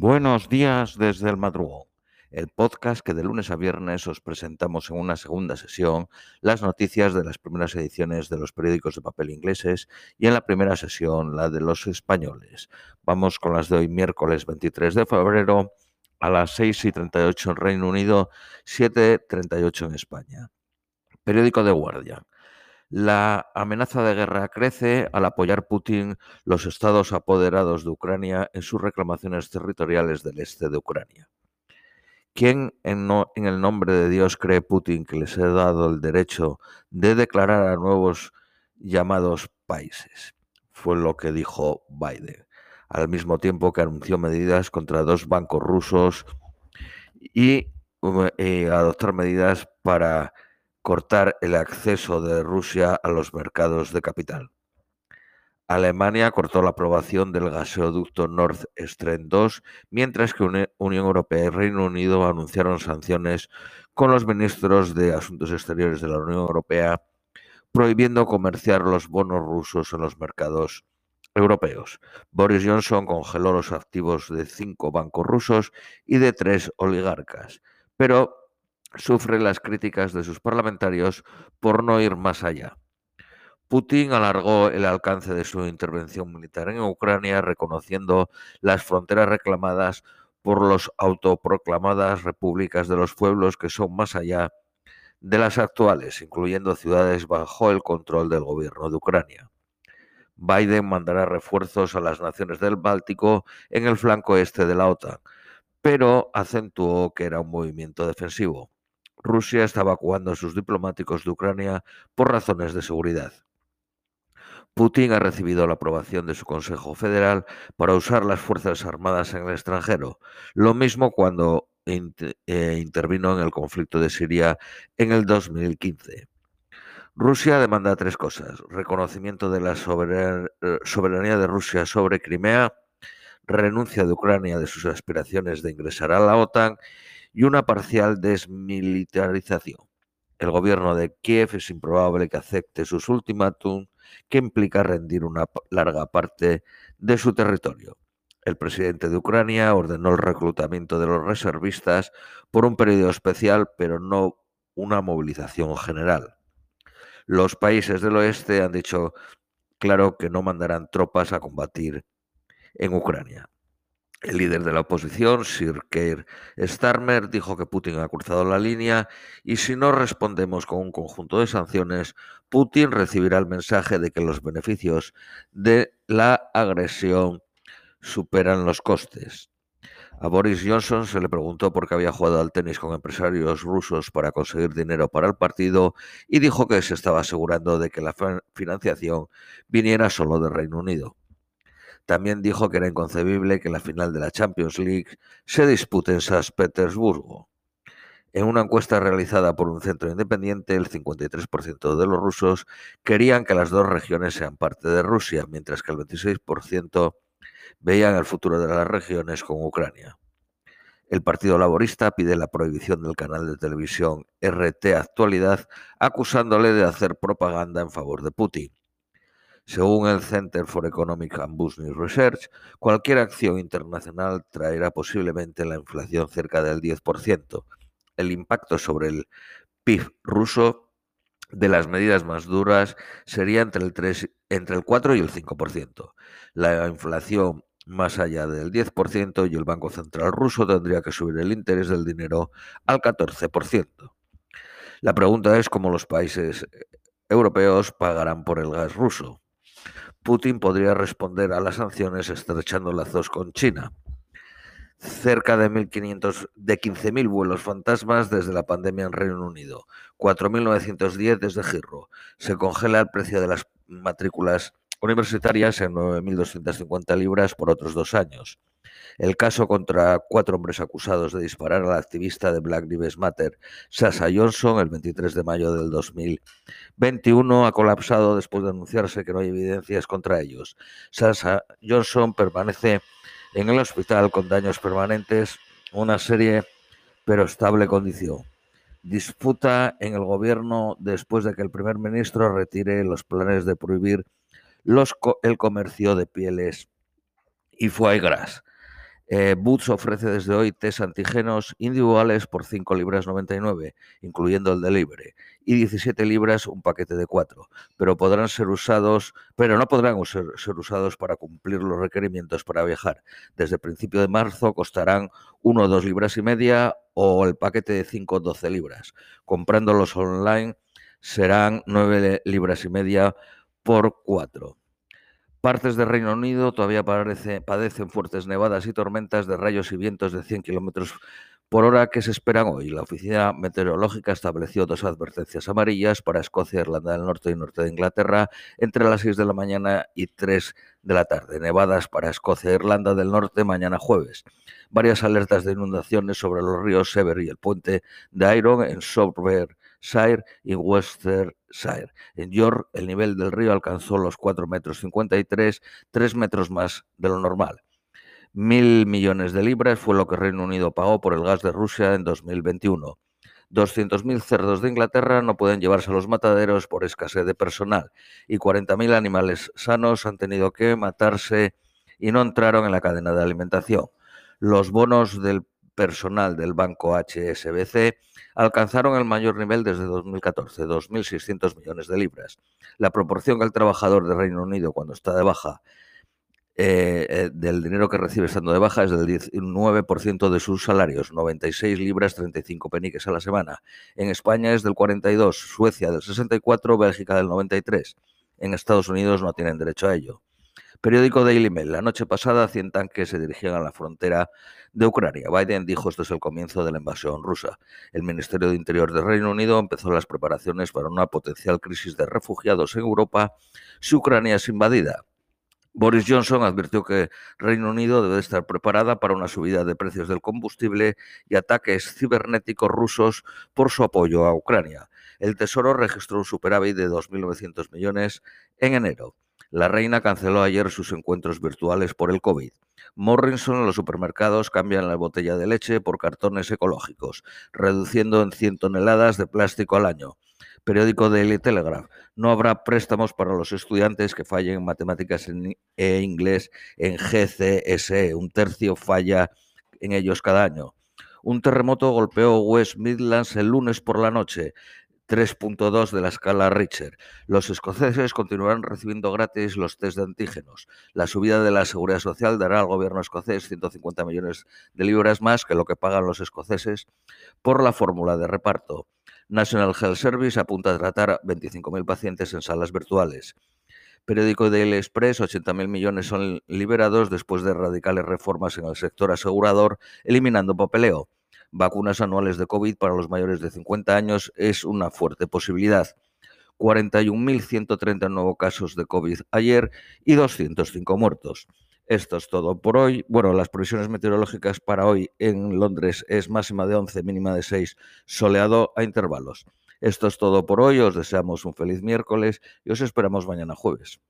Buenos días desde el madrugón, el podcast que de lunes a viernes os presentamos en una segunda sesión las noticias de las primeras ediciones de los periódicos de papel ingleses y en la primera sesión la de los españoles. Vamos con las de hoy miércoles 23 de febrero a las 6 y 38 en Reino Unido, 7.38 en España. Periódico de Guardia. La amenaza de guerra crece al apoyar Putin los estados apoderados de Ucrania en sus reclamaciones territoriales del este de Ucrania. ¿Quién en, en, el nombre de Dios cree Putin que les ha dado el derecho de declarar a nuevos llamados países? Fue lo que dijo Biden, al mismo tiempo que anunció medidas contra dos bancos rusos y eh, adoptar medidas para cortar el acceso de Rusia a los mercados de capital. Alemania cortó la aprobación del gasoducto Nord Stream 2, mientras que Unión Europea y Reino Unido anunciaron sanciones con los ministros de Asuntos Exteriores de la Unión Europea, prohibiendo comerciar los bonos rusos en los mercados europeos. Boris Johnson congeló los activos de cinco bancos rusos y de tres oligarcas, pero sufre las críticas de sus parlamentarios por no ir más allá. Putin alargó el alcance de su intervención militar en Ucrania, reconociendo las fronteras reclamadas por los autoproclamadas repúblicas de los pueblos que son más allá de las actuales, incluyendo ciudades bajo el control del gobierno de Ucrania. Biden mandará refuerzos a las naciones del Báltico en el flanco este de la OTAN, pero acentuó que era un movimiento defensivo. Rusia está evacuando a sus diplomáticos de Ucrania por razones de seguridad. Putin ha recibido la aprobación de su Consejo Federal para usar las Fuerzas Armadas en el extranjero, lo mismo cuando eh, intervino en el conflicto de Siria en el 2015. Rusia demanda tres cosas. Reconocimiento de la eh, soberanía de Rusia sobre Crimea, renuncia de Ucrania de sus aspiraciones de ingresar a la OTAN y una parcial desmilitarización. El gobierno de Kiev es improbable que acepte sus ultimátum que implica rendir una larga parte de su territorio. El presidente de Ucrania ordenó el reclutamiento de los reservistas por un periodo especial, pero no una movilización general. Los países del oeste han dicho claro que no mandarán tropas a combatir en Ucrania. El líder de la oposición, Sir Keir Starmer, dijo que Putin ha cruzado la línea y si no respondemos con un conjunto de sanciones, Putin recibirá el mensaje de que los beneficios de la agresión superan los costes. A Boris Johnson se le preguntó por qué había jugado al tenis con empresarios rusos para conseguir dinero para el partido y dijo que se estaba asegurando de que la financiación viniera solo del Reino Unido. También dijo que era inconcebible que la final de la Champions League se dispute en San Petersburgo. En una encuesta realizada por un centro independiente, el 53% de los rusos querían que las dos regiones sean parte de Rusia, mientras que el 26% veían el futuro de las regiones con Ucrania. El Partido Laborista pide la prohibición del canal de televisión RT Actualidad, acusándole de hacer propaganda en favor de Putin. Según el Center for Economic and Business Research, cualquier acción internacional traerá posiblemente la inflación cerca del 10%. El impacto sobre el PIB ruso de las medidas más duras sería entre el, 3, entre el 4 y el 5%. La inflación más allá del 10% y el Banco Central ruso tendría que subir el interés del dinero al 14%. La pregunta es cómo los países europeos pagarán por el gas ruso. Putin podría responder a las sanciones estrechando lazos con China. Cerca de, 1500, de 15.000 vuelos fantasmas desde la pandemia en Reino Unido, 4.910 desde Girro. Se congela el precio de las matrículas universitarias en 9.250 libras por otros dos años. El caso contra cuatro hombres acusados de disparar a la activista de Black Lives Matter, Sasha Johnson, el 23 de mayo del 2021, ha colapsado después de anunciarse que no hay evidencias contra ellos. Sasha Johnson permanece en el hospital con daños permanentes, una serie pero estable condición. Disputa en el gobierno después de que el primer ministro retire los planes de prohibir los, el comercio de pieles y foie. Eh, Boots ofrece desde hoy test antígenos individuales por 5 libras 99, incluyendo el delivery, y 17 libras un paquete de 4, pero podrán ser usados, pero no podrán ser, usados para cumplir los requerimientos para viajar. Desde principio de marzo costarán 1 o 2 libras y media o el paquete de 5 o 12 libras. Comprándolos online serán 9 libras y media por 4. Partes del Reino Unido todavía padecen fuertes nevadas y tormentas de rayos y vientos de 100 kilómetros por hora que se esperan hoy. La Oficina Meteorológica estableció dos advertencias amarillas para Escocia, Irlanda del Norte y Norte de Inglaterra entre las 6 de la mañana y 3 de la tarde. Nevadas para Escocia e Irlanda del Norte mañana jueves. Varias alertas de inundaciones sobre los ríos Sever y el puente de Iron en Software Shire y Worcestershire. En York, el nivel del río alcanzó los 4 metros 53, 3 metros más de lo normal. Mil millones de libras fue lo que Reino Unido pagó por el gas de Rusia en 2021. 200.000 cerdos de Inglaterra no pueden llevarse a los mataderos por escasez de personal y 40.000 animales sanos han tenido que matarse y no entraron en la cadena de alimentación. Los bonos del personal del banco HSBC alcanzaron el mayor nivel desde 2014, 2.600 millones de libras. La proporción al trabajador de Reino Unido cuando está de baja eh, eh, del dinero que recibe estando de baja es del 19% de sus salarios, 96 libras 35 peniques a la semana. En España es del 42, Suecia del 64, Bélgica del 93. En Estados Unidos no tienen derecho a ello. Periódico Daily Mail. La noche pasada, 100 tanques se dirigían a la frontera de Ucrania. Biden dijo esto es el comienzo de la invasión rusa. El Ministerio de Interior del Reino Unido empezó las preparaciones para una potencial crisis de refugiados en Europa si Ucrania es invadida. Boris Johnson advirtió que Reino Unido debe estar preparada para una subida de precios del combustible y ataques cibernéticos rusos por su apoyo a Ucrania. El Tesoro registró un superávit de 2.900 millones en enero. La reina canceló ayer sus encuentros virtuales por el COVID. Morrison en los supermercados cambian la botella de leche por cartones ecológicos, reduciendo en 100 toneladas de plástico al año. Periódico Daily Telegraph. No habrá préstamos para los estudiantes que fallen en matemáticas e inglés en GCSE. Un tercio falla en ellos cada año. Un terremoto golpeó West Midlands el lunes por la noche. 3.2 de la escala Richter. Los escoceses continuarán recibiendo gratis los test de antígenos. La subida de la seguridad social dará al gobierno escocés 150 millones de libras más que lo que pagan los escoceses por la fórmula de reparto. National Health Service apunta a tratar 25.000 pacientes en salas virtuales. Periódico Daily Express, 80.000 millones son liberados después de radicales reformas en el sector asegurador, eliminando papeleo vacunas anuales de COVID para los mayores de 50 años es una fuerte posibilidad. 41.130 nuevos casos de COVID ayer y 205 muertos. Esto es todo por hoy. Bueno, las previsiones meteorológicas para hoy en Londres es máxima de 11, mínima de 6, soleado a intervalos. Esto es todo por hoy. Os deseamos un feliz miércoles y os esperamos mañana jueves.